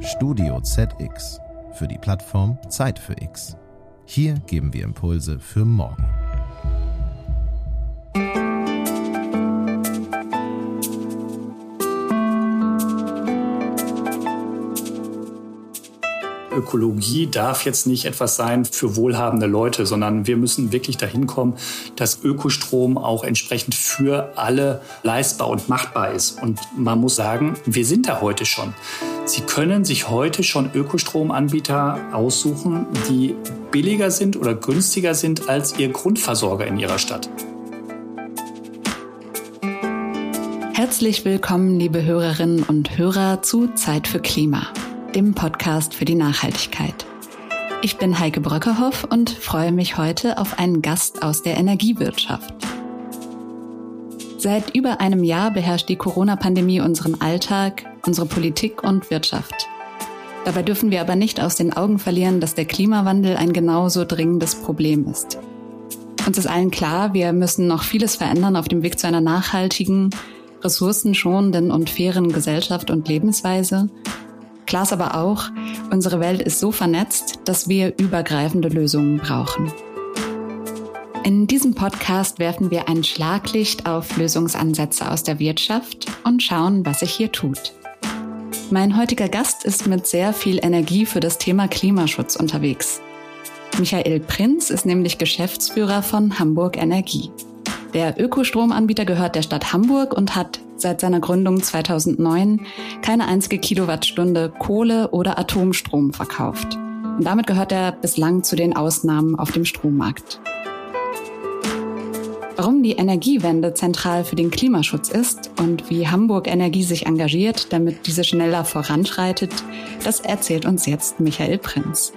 Studio ZX für die Plattform Zeit für X. Hier geben wir Impulse für morgen. Ökologie darf jetzt nicht etwas sein für wohlhabende Leute, sondern wir müssen wirklich dahin kommen, dass Ökostrom auch entsprechend für alle leistbar und machbar ist. Und man muss sagen, wir sind da heute schon. Sie können sich heute schon Ökostromanbieter aussuchen, die billiger sind oder günstiger sind als Ihr Grundversorger in Ihrer Stadt. Herzlich willkommen, liebe Hörerinnen und Hörer, zu Zeit für Klima dem Podcast für die Nachhaltigkeit. Ich bin Heike Bröckerhoff und freue mich heute auf einen Gast aus der Energiewirtschaft. Seit über einem Jahr beherrscht die Corona-Pandemie unseren Alltag, unsere Politik und Wirtschaft. Dabei dürfen wir aber nicht aus den Augen verlieren, dass der Klimawandel ein genauso dringendes Problem ist. Uns ist allen klar, wir müssen noch vieles verändern auf dem Weg zu einer nachhaltigen, ressourcenschonenden und fairen Gesellschaft und Lebensweise. Klar ist aber auch, unsere Welt ist so vernetzt, dass wir übergreifende Lösungen brauchen. In diesem Podcast werfen wir ein Schlaglicht auf Lösungsansätze aus der Wirtschaft und schauen, was sich hier tut. Mein heutiger Gast ist mit sehr viel Energie für das Thema Klimaschutz unterwegs. Michael Prinz ist nämlich Geschäftsführer von Hamburg Energie. Der Ökostromanbieter gehört der Stadt Hamburg und hat seit seiner Gründung 2009 keine einzige Kilowattstunde Kohle oder Atomstrom verkauft. Und damit gehört er bislang zu den Ausnahmen auf dem Strommarkt. Warum die Energiewende zentral für den Klimaschutz ist und wie Hamburg Energie sich engagiert, damit diese schneller voranschreitet, das erzählt uns jetzt Michael Prinz.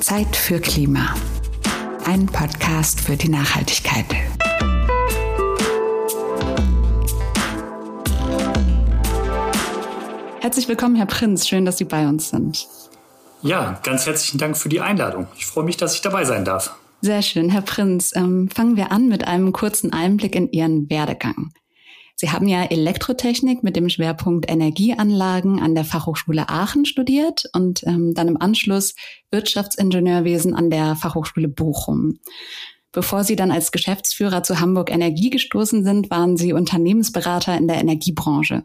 Zeit für Klima ein Podcast für die Nachhaltigkeit. Herzlich willkommen, Herr Prinz. Schön, dass Sie bei uns sind. Ja, ganz herzlichen Dank für die Einladung. Ich freue mich, dass ich dabei sein darf. Sehr schön, Herr Prinz. Ähm, fangen wir an mit einem kurzen Einblick in Ihren Werdegang. Sie haben ja Elektrotechnik mit dem Schwerpunkt Energieanlagen an der Fachhochschule Aachen studiert und ähm, dann im Anschluss Wirtschaftsingenieurwesen an der Fachhochschule Bochum. Bevor Sie dann als Geschäftsführer zu Hamburg Energie gestoßen sind, waren Sie Unternehmensberater in der Energiebranche.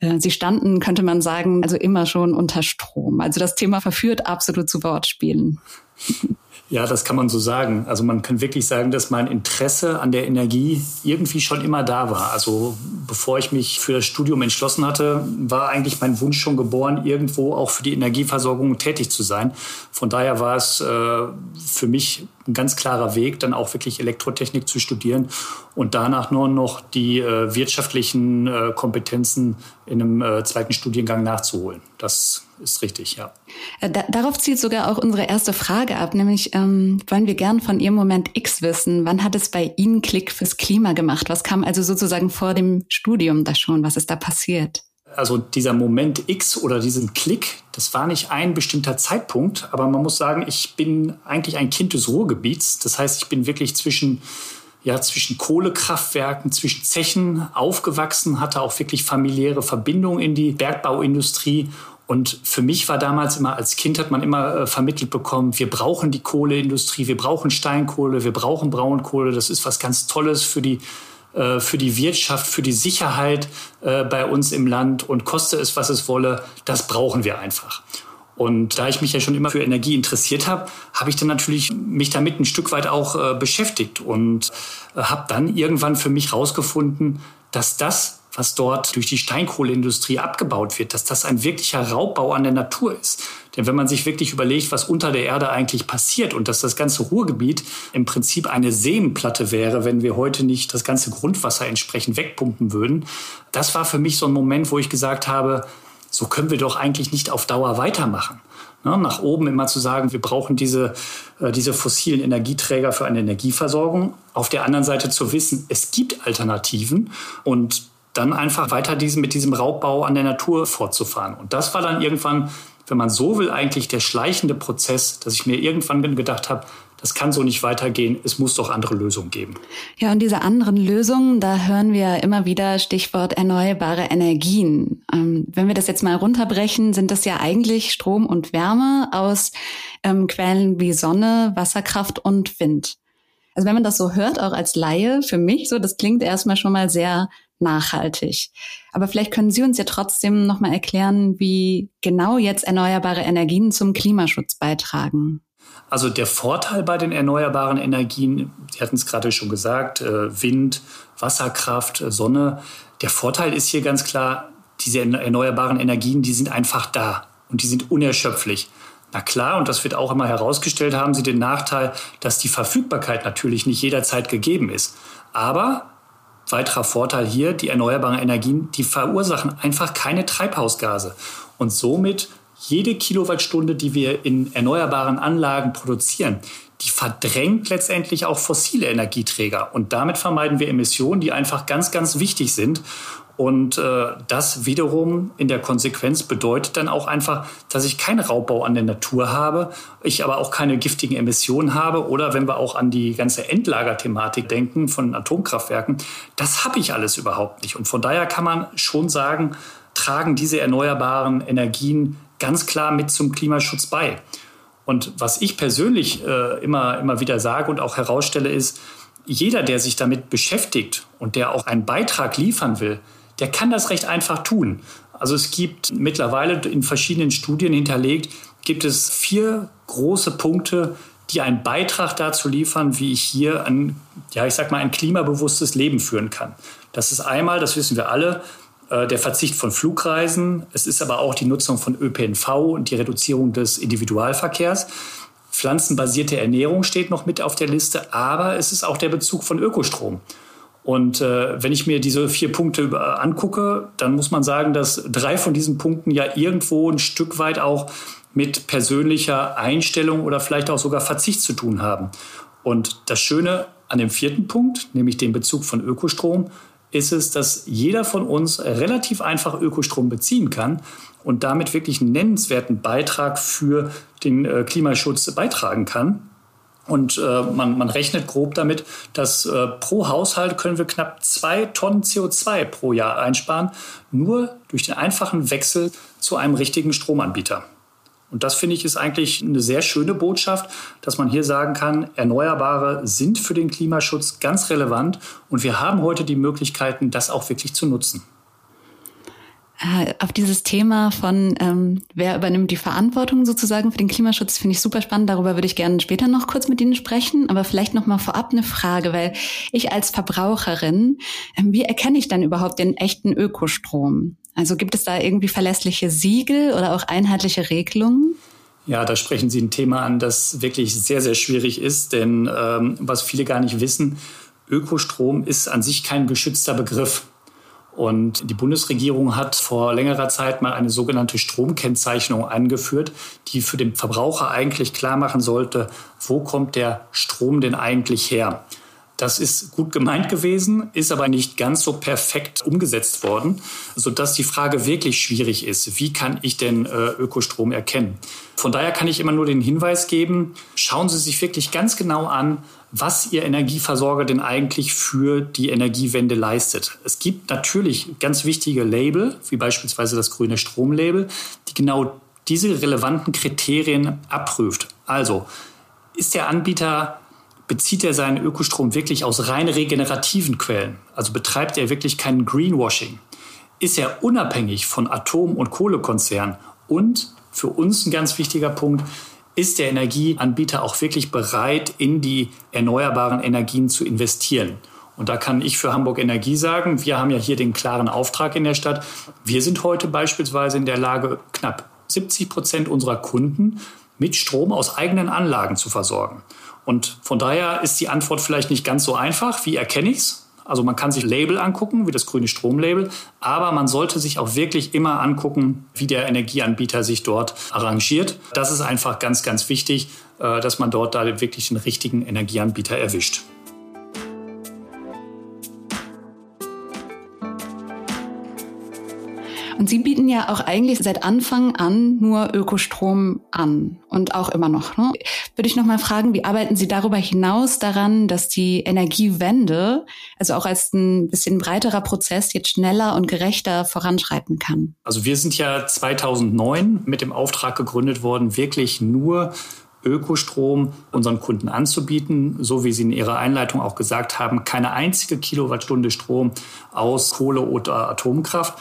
Äh, Sie standen, könnte man sagen, also immer schon unter Strom. Also das Thema verführt absolut zu Wortspielen. Ja, das kann man so sagen. Also man kann wirklich sagen, dass mein Interesse an der Energie irgendwie schon immer da war. Also bevor ich mich für das Studium entschlossen hatte, war eigentlich mein Wunsch schon geboren, irgendwo auch für die Energieversorgung tätig zu sein. Von daher war es äh, für mich ein ganz klarer Weg, dann auch wirklich Elektrotechnik zu studieren und danach nur noch die äh, wirtschaftlichen äh, Kompetenzen in einem äh, zweiten Studiengang nachzuholen. Das ist richtig, ja. Äh, da, darauf zielt sogar auch unsere erste Frage ab, nämlich ähm, wollen wir gern von Ihrem Moment X wissen. Wann hat es bei Ihnen Klick fürs Klima gemacht? Was kam also sozusagen vor dem Studium da schon? Was ist da passiert? also dieser Moment X oder diesen Klick, das war nicht ein bestimmter Zeitpunkt, aber man muss sagen, ich bin eigentlich ein Kind des Ruhrgebiets. Das heißt, ich bin wirklich zwischen ja, zwischen Kohlekraftwerken, zwischen Zechen aufgewachsen, hatte auch wirklich familiäre Verbindungen in die Bergbauindustrie. Und für mich war damals immer, als Kind hat man immer äh, vermittelt bekommen, wir brauchen die Kohleindustrie, wir brauchen Steinkohle, wir brauchen Braunkohle. Das ist was ganz Tolles für die äh, für die Wirtschaft, für die Sicherheit äh, bei uns im Land und koste es, was es wolle, das brauchen wir einfach. Und da ich mich ja schon immer für Energie interessiert habe, habe ich dann natürlich mich damit ein Stück weit auch beschäftigt und habe dann irgendwann für mich herausgefunden, dass das was dort durch die Steinkohleindustrie abgebaut wird, dass das ein wirklicher Raubbau an der Natur ist. Denn wenn man sich wirklich überlegt, was unter der Erde eigentlich passiert und dass das ganze Ruhrgebiet im Prinzip eine Seenplatte wäre, wenn wir heute nicht das ganze Grundwasser entsprechend wegpumpen würden, das war für mich so ein Moment, wo ich gesagt habe, so können wir doch eigentlich nicht auf Dauer weitermachen. Ne, nach oben immer zu sagen, wir brauchen diese, äh, diese fossilen Energieträger für eine Energieversorgung. Auf der anderen Seite zu wissen, es gibt Alternativen und dann einfach weiter diesen, mit diesem Raubbau an der Natur fortzufahren. Und das war dann irgendwann, wenn man so will, eigentlich der schleichende Prozess, dass ich mir irgendwann gedacht habe, das kann so nicht weitergehen, es muss doch andere Lösungen geben. Ja, und diese anderen Lösungen, da hören wir immer wieder Stichwort erneuerbare Energien. Ähm, wenn wir das jetzt mal runterbrechen, sind das ja eigentlich Strom und Wärme aus ähm, Quellen wie Sonne, Wasserkraft und Wind. Also wenn man das so hört, auch als Laie, für mich so, das klingt erstmal schon mal sehr nachhaltig. Aber vielleicht können Sie uns ja trotzdem nochmal erklären, wie genau jetzt erneuerbare Energien zum Klimaschutz beitragen. Also der Vorteil bei den erneuerbaren Energien, Sie hatten es gerade schon gesagt, äh, Wind, Wasserkraft, äh, Sonne. Der Vorteil ist hier ganz klar, diese erneuerbaren Energien, die sind einfach da und die sind unerschöpflich. Na klar, und das wird auch immer herausgestellt, haben sie den Nachteil, dass die Verfügbarkeit natürlich nicht jederzeit gegeben ist. Aber weiterer Vorteil hier, die erneuerbaren Energien, die verursachen einfach keine Treibhausgase. Und somit jede Kilowattstunde, die wir in erneuerbaren Anlagen produzieren, die verdrängt letztendlich auch fossile Energieträger. Und damit vermeiden wir Emissionen, die einfach ganz, ganz wichtig sind. Und äh, das wiederum in der Konsequenz bedeutet dann auch einfach, dass ich keinen Raubbau an der Natur habe, ich aber auch keine giftigen Emissionen habe. Oder wenn wir auch an die ganze Endlagerthematik denken von Atomkraftwerken, das habe ich alles überhaupt nicht. Und von daher kann man schon sagen, tragen diese erneuerbaren Energien ganz klar mit zum Klimaschutz bei. Und was ich persönlich äh, immer, immer wieder sage und auch herausstelle, ist, jeder, der sich damit beschäftigt und der auch einen Beitrag liefern will, der kann das recht einfach tun. Also es gibt mittlerweile in verschiedenen Studien hinterlegt, gibt es vier große Punkte, die einen Beitrag dazu liefern, wie ich hier ein, ja, ich sag mal, ein klimabewusstes Leben führen kann. Das ist einmal, das wissen wir alle, der Verzicht von Flugreisen. Es ist aber auch die Nutzung von ÖPNV und die Reduzierung des Individualverkehrs. Pflanzenbasierte Ernährung steht noch mit auf der Liste, aber es ist auch der Bezug von Ökostrom. Und äh, wenn ich mir diese vier Punkte angucke, dann muss man sagen, dass drei von diesen Punkten ja irgendwo ein Stück weit auch mit persönlicher Einstellung oder vielleicht auch sogar Verzicht zu tun haben. Und das Schöne an dem vierten Punkt, nämlich den Bezug von Ökostrom, ist es, dass jeder von uns relativ einfach Ökostrom beziehen kann und damit wirklich einen nennenswerten Beitrag für den äh, Klimaschutz beitragen kann. Und äh, man, man rechnet grob damit, dass äh, pro Haushalt können wir knapp zwei Tonnen CO2 pro Jahr einsparen, nur durch den einfachen Wechsel zu einem richtigen Stromanbieter. Und das finde ich ist eigentlich eine sehr schöne Botschaft, dass man hier sagen kann, Erneuerbare sind für den Klimaschutz ganz relevant und wir haben heute die Möglichkeiten, das auch wirklich zu nutzen. Äh, auf dieses Thema von ähm, wer übernimmt die Verantwortung sozusagen für den Klimaschutz finde ich super spannend. Darüber würde ich gerne später noch kurz mit Ihnen sprechen. Aber vielleicht noch mal vorab eine Frage, weil ich als Verbraucherin, ähm, wie erkenne ich dann überhaupt den echten Ökostrom? Also gibt es da irgendwie verlässliche Siegel oder auch einheitliche Regelungen? Ja, da sprechen Sie ein Thema an, das wirklich sehr, sehr schwierig ist. Denn ähm, was viele gar nicht wissen, Ökostrom ist an sich kein geschützter Begriff. Und die Bundesregierung hat vor längerer Zeit mal eine sogenannte Stromkennzeichnung eingeführt, die für den Verbraucher eigentlich klar machen sollte, wo kommt der Strom denn eigentlich her? Das ist gut gemeint gewesen, ist aber nicht ganz so perfekt umgesetzt worden, sodass die Frage wirklich schwierig ist. Wie kann ich denn äh, Ökostrom erkennen? Von daher kann ich immer nur den Hinweis geben, schauen Sie sich wirklich ganz genau an, was Ihr Energieversorger denn eigentlich für die Energiewende leistet. Es gibt natürlich ganz wichtige Label, wie beispielsweise das grüne Stromlabel, die genau diese relevanten Kriterien abprüft. Also, ist der Anbieter bezieht er seinen Ökostrom wirklich aus rein regenerativen Quellen? Also betreibt er wirklich kein Greenwashing? Ist er unabhängig von Atom- und Kohlekonzernen? Und für uns ein ganz wichtiger Punkt, ist der Energieanbieter auch wirklich bereit, in die erneuerbaren Energien zu investieren? Und da kann ich für Hamburg Energie sagen, wir haben ja hier den klaren Auftrag in der Stadt. Wir sind heute beispielsweise in der Lage, knapp 70 Prozent unserer Kunden mit Strom aus eigenen Anlagen zu versorgen. Und von daher ist die Antwort vielleicht nicht ganz so einfach. Wie erkenne ich es? Also man kann sich Label angucken, wie das grüne Stromlabel, aber man sollte sich auch wirklich immer angucken, wie der Energieanbieter sich dort arrangiert. Das ist einfach ganz, ganz wichtig, äh, dass man dort da wirklich den richtigen Energieanbieter erwischt. Und Sie bieten ja auch eigentlich seit Anfang an nur Ökostrom an und auch immer noch. Ne? Würde ich noch mal fragen, wie arbeiten Sie darüber hinaus daran, dass die Energiewende, also auch als ein bisschen breiterer Prozess, jetzt schneller und gerechter voranschreiten kann? Also wir sind ja 2009 mit dem Auftrag gegründet worden, wirklich nur Ökostrom unseren Kunden anzubieten, so wie Sie in Ihrer Einleitung auch gesagt haben, keine einzige Kilowattstunde Strom aus Kohle oder Atomkraft.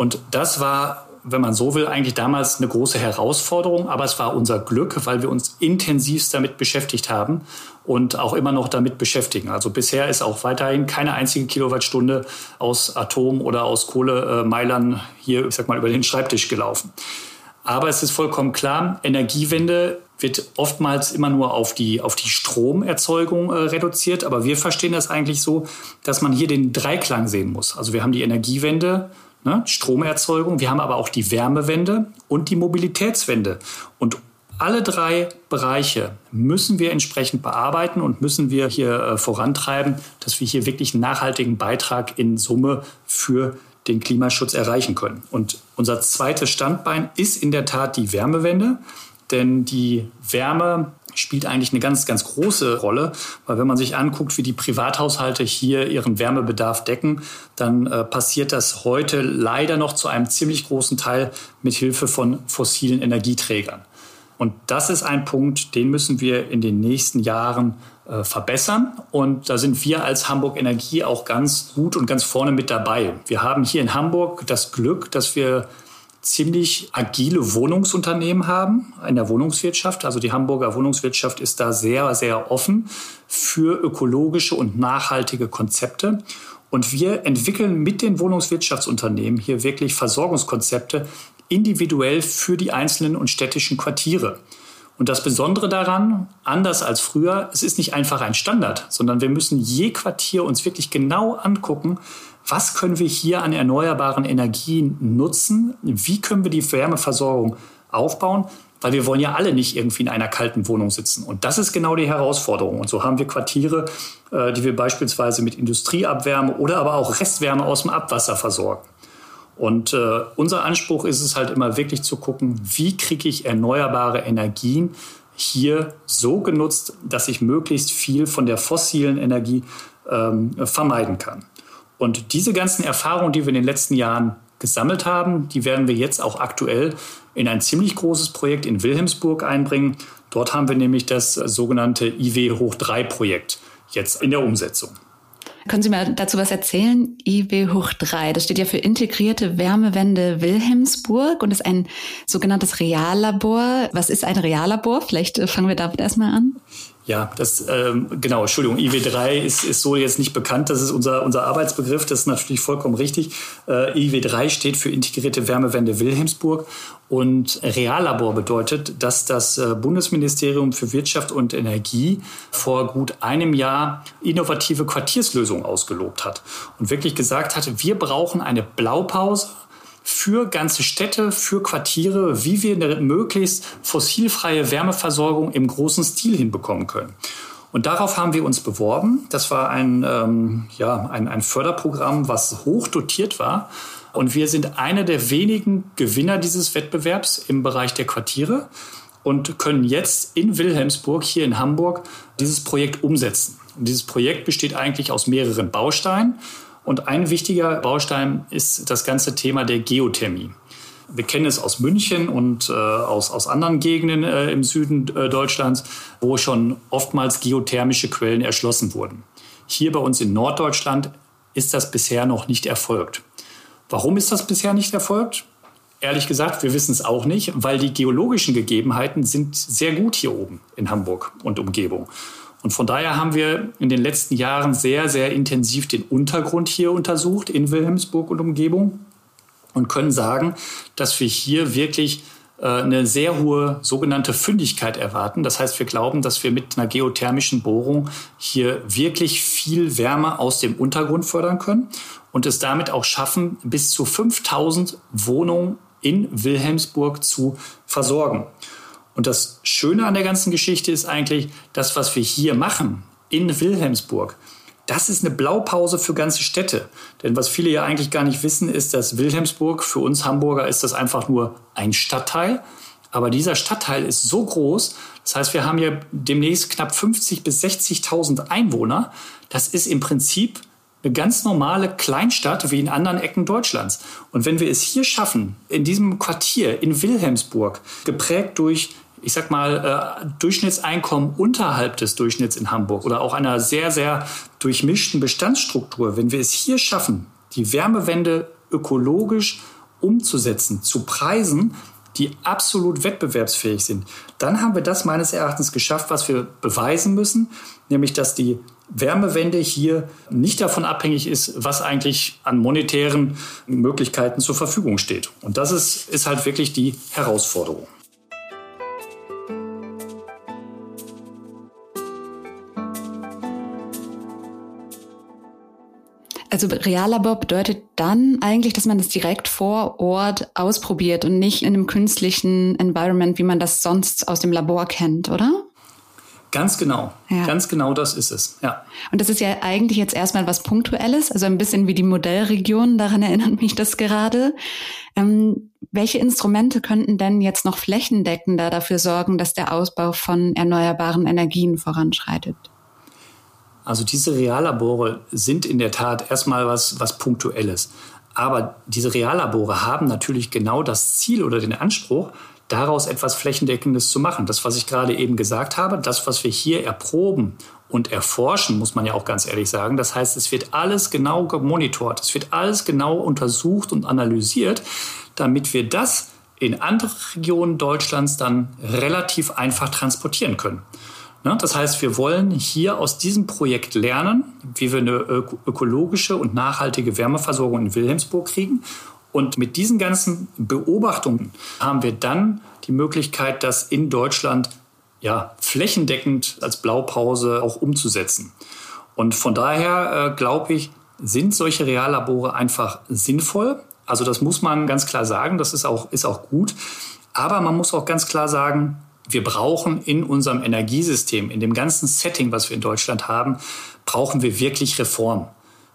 Und das war wenn man so will, eigentlich damals eine große Herausforderung, aber es war unser Glück, weil wir uns intensivst damit beschäftigt haben und auch immer noch damit beschäftigen. Also bisher ist auch weiterhin keine einzige Kilowattstunde aus Atom oder aus Kohlemeilern hier, ich sag mal, über den Schreibtisch gelaufen. Aber es ist vollkommen klar, Energiewende wird oftmals immer nur auf die, auf die Stromerzeugung äh, reduziert. Aber wir verstehen das eigentlich so, dass man hier den Dreiklang sehen muss. Also wir haben die Energiewende, ne, Stromerzeugung, wir haben aber auch die Wärmewende und die Mobilitätswende. Und alle drei Bereiche müssen wir entsprechend bearbeiten und müssen wir hier äh, vorantreiben, dass wir hier wirklich einen nachhaltigen Beitrag in Summe für den Klimaschutz erreichen können. Und unser zweites Standbein ist in der Tat die Wärmewende denn die Wärme spielt eigentlich eine ganz, ganz große Rolle, weil wenn man sich anguckt, wie die Privathaushalte hier ihren Wärmebedarf decken, dann äh, passiert das heute leider noch zu einem ziemlich großen Teil mit Hilfe von fossilen Energieträgern. Und das ist ein Punkt, den müssen wir in den nächsten Jahren äh, verbessern. Und da sind wir als Hamburg Energie auch ganz gut und ganz vorne mit dabei. Wir haben hier in Hamburg das Glück, dass wir ziemlich agile Wohnungsunternehmen haben in der Wohnungswirtschaft. Also die Hamburger Wohnungswirtschaft ist da sehr, sehr offen für ökologische und nachhaltige Konzepte. Und wir entwickeln mit den Wohnungswirtschaftsunternehmen hier wirklich Versorgungskonzepte individuell für die einzelnen und städtischen Quartiere. Und das Besondere daran, anders als früher, es ist nicht einfach ein Standard, sondern wir müssen je Quartier uns wirklich genau angucken, was können wir hier an erneuerbaren Energien nutzen? Wie können wir die Wärmeversorgung aufbauen? Weil wir wollen ja alle nicht irgendwie in einer kalten Wohnung sitzen. Und das ist genau die Herausforderung. Und so haben wir Quartiere, äh, die wir beispielsweise mit Industrieabwärme oder aber auch Restwärme aus dem Abwasser versorgen. Und äh, unser Anspruch ist es halt immer wirklich zu gucken, wie kriege ich erneuerbare Energien hier so genutzt, dass ich möglichst viel von der fossilen Energie ähm, vermeiden kann. Und diese ganzen Erfahrungen, die wir in den letzten Jahren gesammelt haben, die werden wir jetzt auch aktuell in ein ziemlich großes Projekt in Wilhelmsburg einbringen. Dort haben wir nämlich das sogenannte IW hoch 3 Projekt jetzt in der Umsetzung. Können Sie mir dazu was erzählen? IW hoch 3, das steht ja für Integrierte Wärmewende Wilhelmsburg und ist ein sogenanntes Reallabor. Was ist ein Reallabor? Vielleicht fangen wir damit erstmal an. Ja, das ähm, genau, Entschuldigung, IW3 ist, ist so jetzt nicht bekannt, das ist unser, unser Arbeitsbegriff, das ist natürlich vollkommen richtig. Äh, IW3 steht für Integrierte Wärmewende Wilhelmsburg. Und Reallabor bedeutet, dass das äh, Bundesministerium für Wirtschaft und Energie vor gut einem Jahr innovative Quartierslösungen ausgelobt hat und wirklich gesagt hat, wir brauchen eine Blaupause für ganze Städte, für Quartiere, wie wir eine möglichst fossilfreie Wärmeversorgung im großen Stil hinbekommen können. Und darauf haben wir uns beworben. Das war ein, ähm, ja, ein, ein Förderprogramm, was hoch dotiert war. Und wir sind einer der wenigen Gewinner dieses Wettbewerbs im Bereich der Quartiere und können jetzt in Wilhelmsburg, hier in Hamburg, dieses Projekt umsetzen. Und dieses Projekt besteht eigentlich aus mehreren Bausteinen. Und ein wichtiger Baustein ist das ganze Thema der Geothermie. Wir kennen es aus München und äh, aus, aus anderen Gegenden äh, im Süden äh, Deutschlands, wo schon oftmals geothermische Quellen erschlossen wurden. Hier bei uns in Norddeutschland ist das bisher noch nicht erfolgt. Warum ist das bisher nicht erfolgt? Ehrlich gesagt, wir wissen es auch nicht, weil die geologischen Gegebenheiten sind sehr gut hier oben in Hamburg und Umgebung. Und von daher haben wir in den letzten Jahren sehr, sehr intensiv den Untergrund hier untersucht in Wilhelmsburg und Umgebung und können sagen, dass wir hier wirklich äh, eine sehr hohe sogenannte Fündigkeit erwarten. Das heißt, wir glauben, dass wir mit einer geothermischen Bohrung hier wirklich viel Wärme aus dem Untergrund fördern können und es damit auch schaffen, bis zu 5000 Wohnungen in Wilhelmsburg zu versorgen. Und das Schöne an der ganzen Geschichte ist eigentlich, das, was wir hier machen in Wilhelmsburg, das ist eine Blaupause für ganze Städte. Denn was viele ja eigentlich gar nicht wissen, ist, dass Wilhelmsburg, für uns Hamburger ist das einfach nur ein Stadtteil. Aber dieser Stadtteil ist so groß, das heißt, wir haben hier demnächst knapp 50 bis 60.000 Einwohner. Das ist im Prinzip eine ganz normale Kleinstadt wie in anderen Ecken Deutschlands. Und wenn wir es hier schaffen, in diesem Quartier in Wilhelmsburg, geprägt durch ich sag mal, äh, Durchschnittseinkommen unterhalb des Durchschnitts in Hamburg oder auch einer sehr, sehr durchmischten Bestandsstruktur, wenn wir es hier schaffen, die Wärmewende ökologisch umzusetzen, zu Preisen, die absolut wettbewerbsfähig sind, dann haben wir das meines Erachtens geschafft, was wir beweisen müssen, nämlich dass die Wärmewende hier nicht davon abhängig ist, was eigentlich an monetären Möglichkeiten zur Verfügung steht. Und das ist, ist halt wirklich die Herausforderung. Also Reallabor bedeutet dann eigentlich, dass man das direkt vor Ort ausprobiert und nicht in einem künstlichen Environment, wie man das sonst aus dem Labor kennt, oder? Ganz genau. Ja. Ganz genau das ist es. Ja. Und das ist ja eigentlich jetzt erstmal was Punktuelles, also ein bisschen wie die Modellregion, daran erinnert mich das gerade. Ähm, welche Instrumente könnten denn jetzt noch flächendeckender dafür sorgen, dass der Ausbau von erneuerbaren Energien voranschreitet? Also diese Reallabore sind in der Tat erstmal was, was Punktuelles. Aber diese Reallabore haben natürlich genau das Ziel oder den Anspruch, daraus etwas Flächendeckendes zu machen. Das, was ich gerade eben gesagt habe, das, was wir hier erproben und erforschen, muss man ja auch ganz ehrlich sagen. Das heißt, es wird alles genau gemonitort, es wird alles genau untersucht und analysiert, damit wir das in andere Regionen Deutschlands dann relativ einfach transportieren können. Ne? Das heißt, wir wollen hier aus diesem Projekt lernen, wie wir eine ökologische und nachhaltige Wärmeversorgung in Wilhelmsburg kriegen. Und mit diesen ganzen Beobachtungen haben wir dann die Möglichkeit, das in Deutschland ja, flächendeckend als Blaupause auch umzusetzen. Und von daher äh, glaube ich, sind solche Reallabore einfach sinnvoll. Also das muss man ganz klar sagen, das ist auch, ist auch gut. Aber man muss auch ganz klar sagen, wir brauchen in unserem Energiesystem, in dem ganzen Setting, was wir in Deutschland haben, brauchen wir wirklich Reform.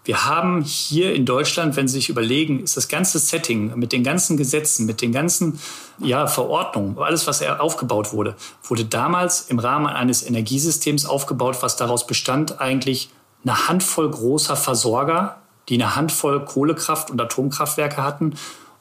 Wir haben hier in Deutschland, wenn Sie sich überlegen, ist das ganze Setting mit den ganzen Gesetzen, mit den ganzen ja, Verordnungen, alles, was aufgebaut wurde, wurde damals im Rahmen eines Energiesystems aufgebaut, was daraus bestand, eigentlich eine Handvoll großer Versorger, die eine Handvoll Kohlekraft- und Atomkraftwerke hatten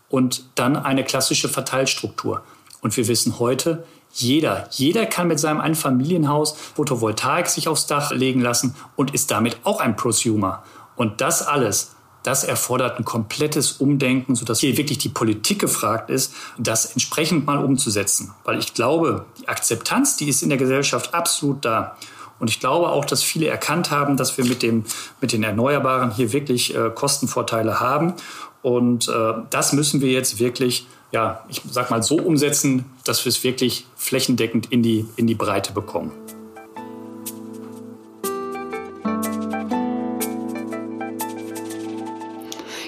und dann eine klassische Verteilstruktur. Und wir wissen heute, jeder, jeder kann mit seinem Einfamilienhaus Photovoltaik sich aufs Dach legen lassen und ist damit auch ein Prosumer. Und das alles, das erfordert ein komplettes Umdenken, sodass hier wirklich die Politik gefragt ist, das entsprechend mal umzusetzen. Weil ich glaube, die Akzeptanz, die ist in der Gesellschaft absolut da. Und ich glaube auch, dass viele erkannt haben, dass wir mit, dem, mit den Erneuerbaren hier wirklich äh, Kostenvorteile haben. Und äh, das müssen wir jetzt wirklich ja, ich sag mal, so umsetzen, dass wir es wirklich flächendeckend in die, in die Breite bekommen.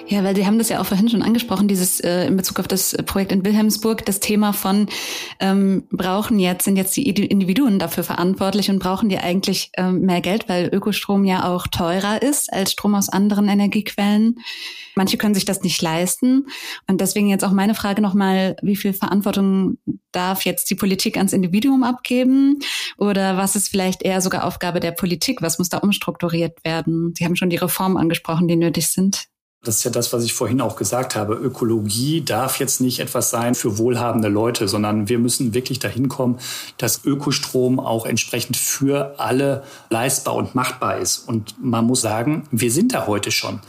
Ja, weil Sie haben das ja auch vorhin schon angesprochen, dieses äh, in Bezug auf das Projekt in Wilhelmsburg, das Thema von ähm, brauchen jetzt, sind jetzt die Individuen dafür verantwortlich und brauchen die eigentlich ähm, mehr Geld, weil Ökostrom ja auch teurer ist als Strom aus anderen Energiequellen. Manche können sich das nicht leisten. Und deswegen jetzt auch meine Frage nochmal, wie viel Verantwortung darf jetzt die Politik ans Individuum abgeben? Oder was ist vielleicht eher sogar Aufgabe der Politik? Was muss da umstrukturiert werden? Sie haben schon die Reformen angesprochen, die nötig sind. Das ist ja das, was ich vorhin auch gesagt habe. Ökologie darf jetzt nicht etwas sein für wohlhabende Leute, sondern wir müssen wirklich dahin kommen, dass Ökostrom auch entsprechend für alle leistbar und machbar ist. Und man muss sagen, wir sind da heute schon.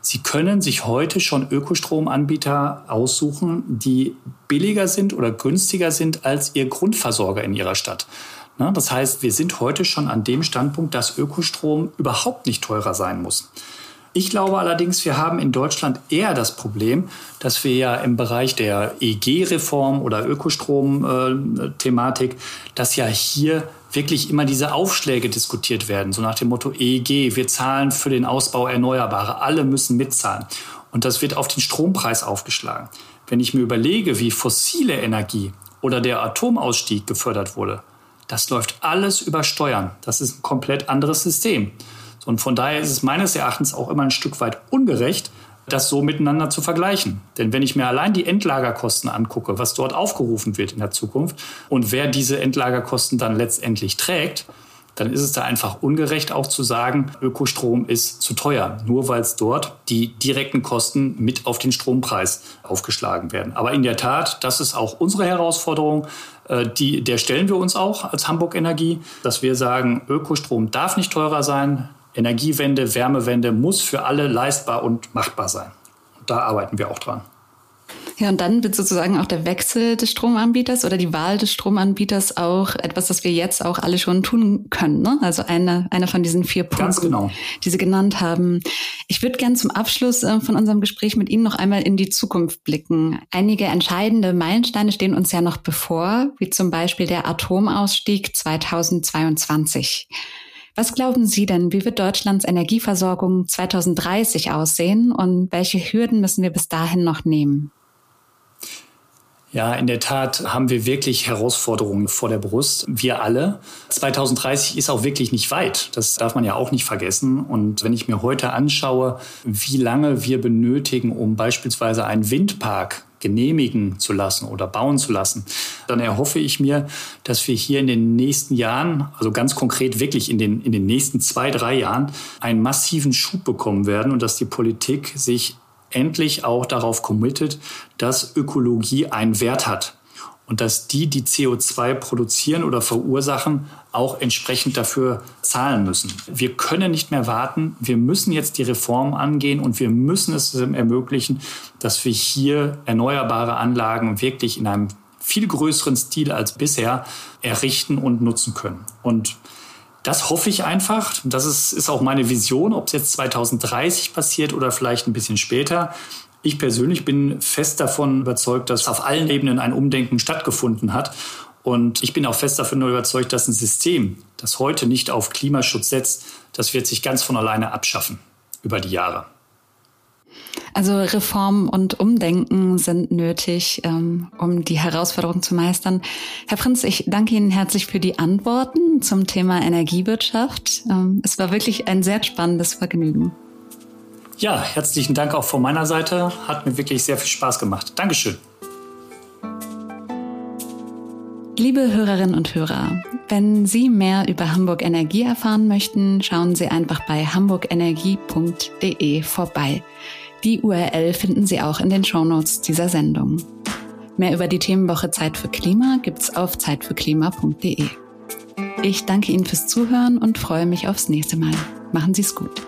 Sie können sich heute schon Ökostromanbieter aussuchen, die billiger sind oder günstiger sind als Ihr Grundversorger in Ihrer Stadt. Das heißt, wir sind heute schon an dem Standpunkt, dass Ökostrom überhaupt nicht teurer sein muss. Ich glaube allerdings, wir haben in Deutschland eher das Problem, dass wir ja im Bereich der EG-Reform oder Ökostrom-Thematik, dass ja hier wirklich immer diese Aufschläge diskutiert werden, so nach dem Motto EEG, wir zahlen für den Ausbau Erneuerbare, alle müssen mitzahlen. Und das wird auf den Strompreis aufgeschlagen. Wenn ich mir überlege, wie fossile Energie oder der Atomausstieg gefördert wurde, das läuft alles über Steuern. Das ist ein komplett anderes System. Und von daher ist es meines Erachtens auch immer ein Stück weit ungerecht, das so miteinander zu vergleichen. Denn wenn ich mir allein die Endlagerkosten angucke, was dort aufgerufen wird in der Zukunft und wer diese Endlagerkosten dann letztendlich trägt, dann ist es da einfach ungerecht auch zu sagen, Ökostrom ist zu teuer, nur weil es dort die direkten Kosten mit auf den Strompreis aufgeschlagen werden. Aber in der Tat, das ist auch unsere Herausforderung, äh, die, der stellen wir uns auch als Hamburg Energie, dass wir sagen, Ökostrom darf nicht teurer sein, Energiewende, Wärmewende muss für alle leistbar und machbar sein. Und da arbeiten wir auch dran. Ja, und dann wird sozusagen auch der Wechsel des Stromanbieters oder die Wahl des Stromanbieters auch etwas, das wir jetzt auch alle schon tun können. Ne? Also eine, einer von diesen vier Punkten, genau. die Sie genannt haben. Ich würde gern zum Abschluss äh, von unserem Gespräch mit Ihnen noch einmal in die Zukunft blicken. Einige entscheidende Meilensteine stehen uns ja noch bevor, wie zum Beispiel der Atomausstieg 2022. Was glauben Sie denn, wie wird Deutschlands Energieversorgung 2030 aussehen und welche Hürden müssen wir bis dahin noch nehmen? Ja, in der Tat haben wir wirklich Herausforderungen vor der Brust. Wir alle. 2030 ist auch wirklich nicht weit. Das darf man ja auch nicht vergessen. Und wenn ich mir heute anschaue, wie lange wir benötigen, um beispielsweise einen Windpark genehmigen zu lassen oder bauen zu lassen, dann erhoffe ich mir, dass wir hier in den nächsten Jahren, also ganz konkret wirklich in den, in den nächsten zwei, drei Jahren, einen massiven Schub bekommen werden und dass die Politik sich endlich auch darauf committet, dass Ökologie einen Wert hat und dass die, die CO2 produzieren oder verursachen, auch entsprechend dafür zahlen müssen. Wir können nicht mehr warten. Wir müssen jetzt die Reform angehen und wir müssen es ermöglichen, dass wir hier erneuerbare Anlagen wirklich in einem viel größeren Stil als bisher errichten und nutzen können. Und das hoffe ich einfach. Das ist, ist auch meine Vision, ob es jetzt 2030 passiert oder vielleicht ein bisschen später. Ich persönlich bin fest davon überzeugt, dass auf allen Ebenen ein Umdenken stattgefunden hat. Und ich bin auch fest davon überzeugt, dass ein System, das heute nicht auf Klimaschutz setzt, das wird sich ganz von alleine abschaffen über die Jahre. Also Reform und Umdenken sind nötig, ähm, um die Herausforderung zu meistern. Herr Prinz, ich danke Ihnen herzlich für die Antworten zum Thema Energiewirtschaft. Ähm, es war wirklich ein sehr spannendes Vergnügen. Ja, herzlichen Dank auch von meiner Seite. Hat mir wirklich sehr viel Spaß gemacht. Dankeschön. Liebe Hörerinnen und Hörer, wenn Sie mehr über Hamburg Energie erfahren möchten, schauen Sie einfach bei hamburgenergie.de vorbei. Die URL finden Sie auch in den Shownotes dieser Sendung. Mehr über die Themenwoche Zeit für Klima gibt's auf zeitfürklima.de. Ich danke Ihnen fürs Zuhören und freue mich aufs nächste Mal. Machen Sie es gut.